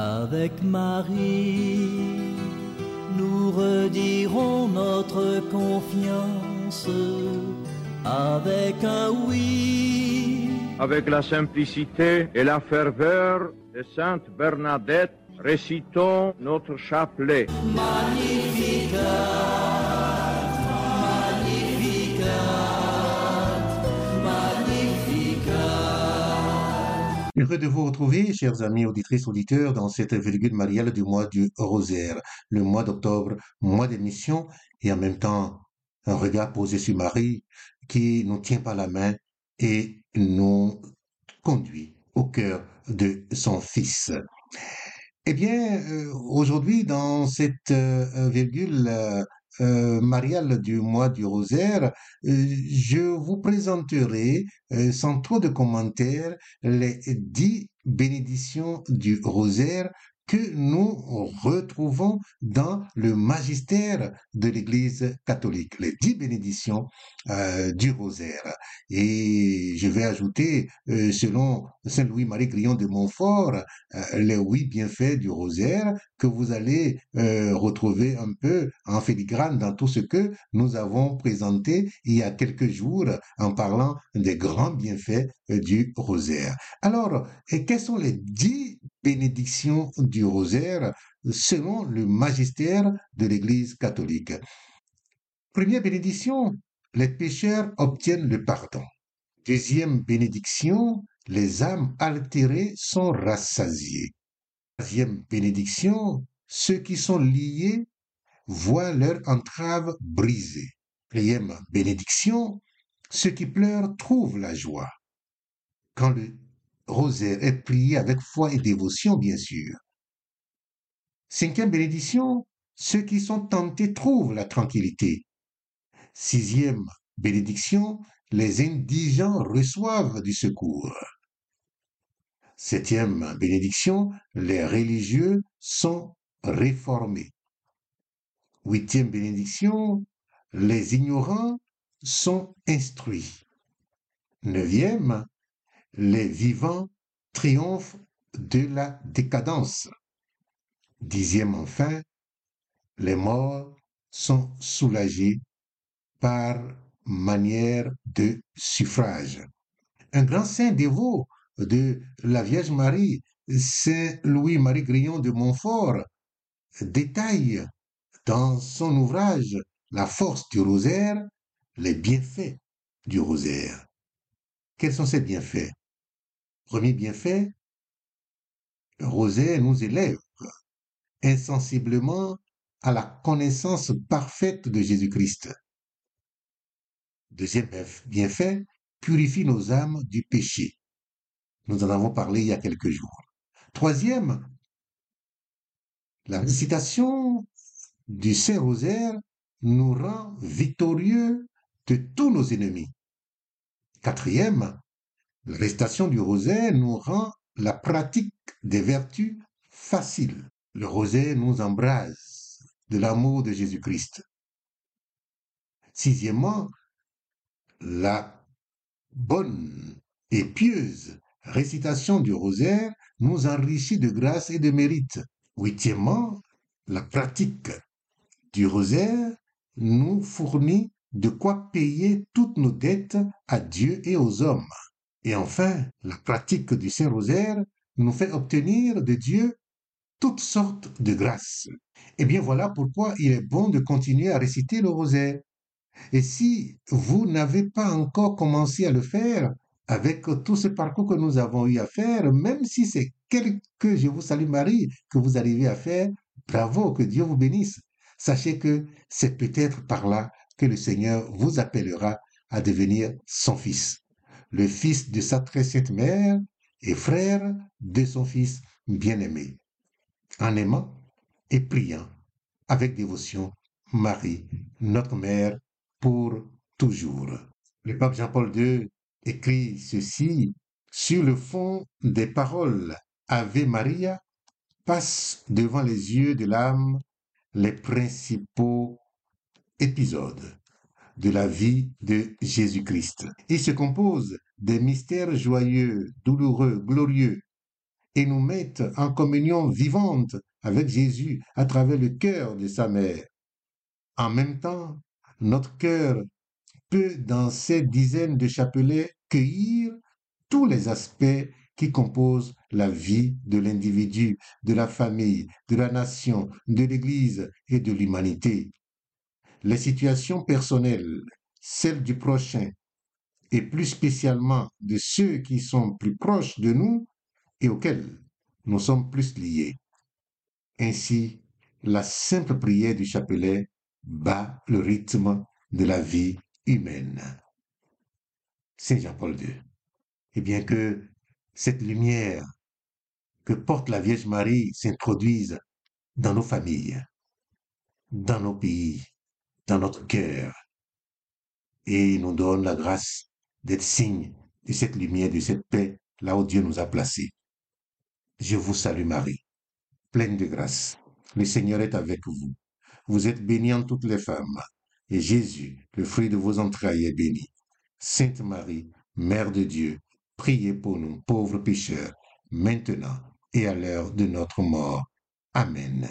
Avec Marie, nous redirons notre confiance avec un oui. Avec la simplicité et la ferveur de Sainte Bernadette, récitons notre chapelet. Magnificat, Heureux de vous retrouver, chers amis auditrices, auditeurs, dans cette virgule mariale du mois du rosaire, le mois d'octobre, mois d'émission, et en même temps, un regard posé sur Marie qui nous tient par la main et nous conduit au cœur de son Fils. Eh bien, euh, aujourd'hui, dans cette euh, virgule euh, mariale du mois du rosaire, euh, je vous présenterai, euh, sans trop de commentaires, les dix bénédictions du rosaire que nous retrouvons dans le magistère de l'Église catholique, les dix bénédictions euh, du rosaire. Et je vais ajouter, euh, selon Saint Louis-Marie Grillon de Montfort, euh, les huit bienfaits du rosaire que vous allez retrouver un peu en filigrane dans tout ce que nous avons présenté il y a quelques jours en parlant des grands bienfaits du rosaire. Alors, et quelles sont les dix bénédictions du rosaire selon le magistère de l'Église catholique? Première bénédiction, les pécheurs obtiennent le pardon. Deuxième bénédiction, les âmes altérées sont rassasiées. Troisième bénédiction, ceux qui sont liés voient leur entrave brisée. Quatrième bénédiction, ceux qui pleurent trouvent la joie. Quand le rosaire est prié avec foi et dévotion, bien sûr. Cinquième bénédiction, ceux qui sont tentés trouvent la tranquillité. Sixième bénédiction, les indigents reçoivent du secours. Septième bénédiction, les religieux sont réformés. Huitième bénédiction, les ignorants sont instruits. Neuvième, les vivants triomphent de la décadence. Dixième enfin, les morts sont soulagés par manière de suffrage. Un grand saint dévot de la Vierge Marie, Saint Louis-Marie Grillon de Montfort, détaille dans son ouvrage La force du rosaire les bienfaits du rosaire. Quels sont ces bienfaits? Premier bienfait, le rosaire nous élève insensiblement à la connaissance parfaite de Jésus-Christ. Deuxième bienfait, purifie nos âmes du péché. Nous en avons parlé il y a quelques jours. Troisième, la récitation du Saint-Rosaire nous rend victorieux de tous nos ennemis. Quatrième, la récitation du rosaire nous rend la pratique des vertus facile. Le rosaire nous embrase de l'amour de Jésus-Christ. Sixièmement, la bonne et pieuse récitation du rosaire nous enrichit de grâce et de mérite. Huitièmement, la pratique du rosaire nous fournit de quoi payer toutes nos dettes à Dieu et aux hommes. Et enfin, la pratique du Saint-Rosaire nous fait obtenir de Dieu toutes sortes de grâces. Eh bien voilà pourquoi il est bon de continuer à réciter le rosaire. Et si vous n'avez pas encore commencé à le faire, avec tout ce parcours que nous avons eu à faire, même si c'est quelque, je vous salue Marie, que vous arrivez à faire, bravo, que Dieu vous bénisse. Sachez que c'est peut-être par là que le Seigneur vous appellera à devenir son fils, le fils de sa très sainte mère et frère de son fils bien-aimé, en aimant et priant avec dévotion Marie, notre mère, pour toujours. Le pape Jean-Paul II écrit ceci sur le fond des paroles Ave Maria passe devant les yeux de l'âme les principaux épisodes de la vie de Jésus-Christ. Il se compose des mystères joyeux, douloureux, glorieux et nous mettent en communion vivante avec Jésus à travers le cœur de sa mère. En même temps, notre cœur peut, dans ces dizaines de chapelets, cueillir tous les aspects qui composent la vie de l'individu, de la famille, de la nation, de l'Église et de l'humanité. Les situations personnelles, celles du prochain, et plus spécialement de ceux qui sont plus proches de nous et auxquels nous sommes plus liés. Ainsi, la simple prière du chapelet bat le rythme de la vie humaine. Saint Jean-Paul II. Et bien que cette lumière que porte la Vierge Marie s'introduise dans nos familles, dans nos pays, notre cœur, et nous donne la grâce d'être signe de cette lumière, de cette paix, là où Dieu nous a placés. Je vous salue Marie, pleine de grâce. Le Seigneur est avec vous. Vous êtes bénie en toutes les femmes, et Jésus, le fruit de vos entrailles, est béni. Sainte Marie, Mère de Dieu, priez pour nous pauvres pécheurs, maintenant et à l'heure de notre mort. Amen.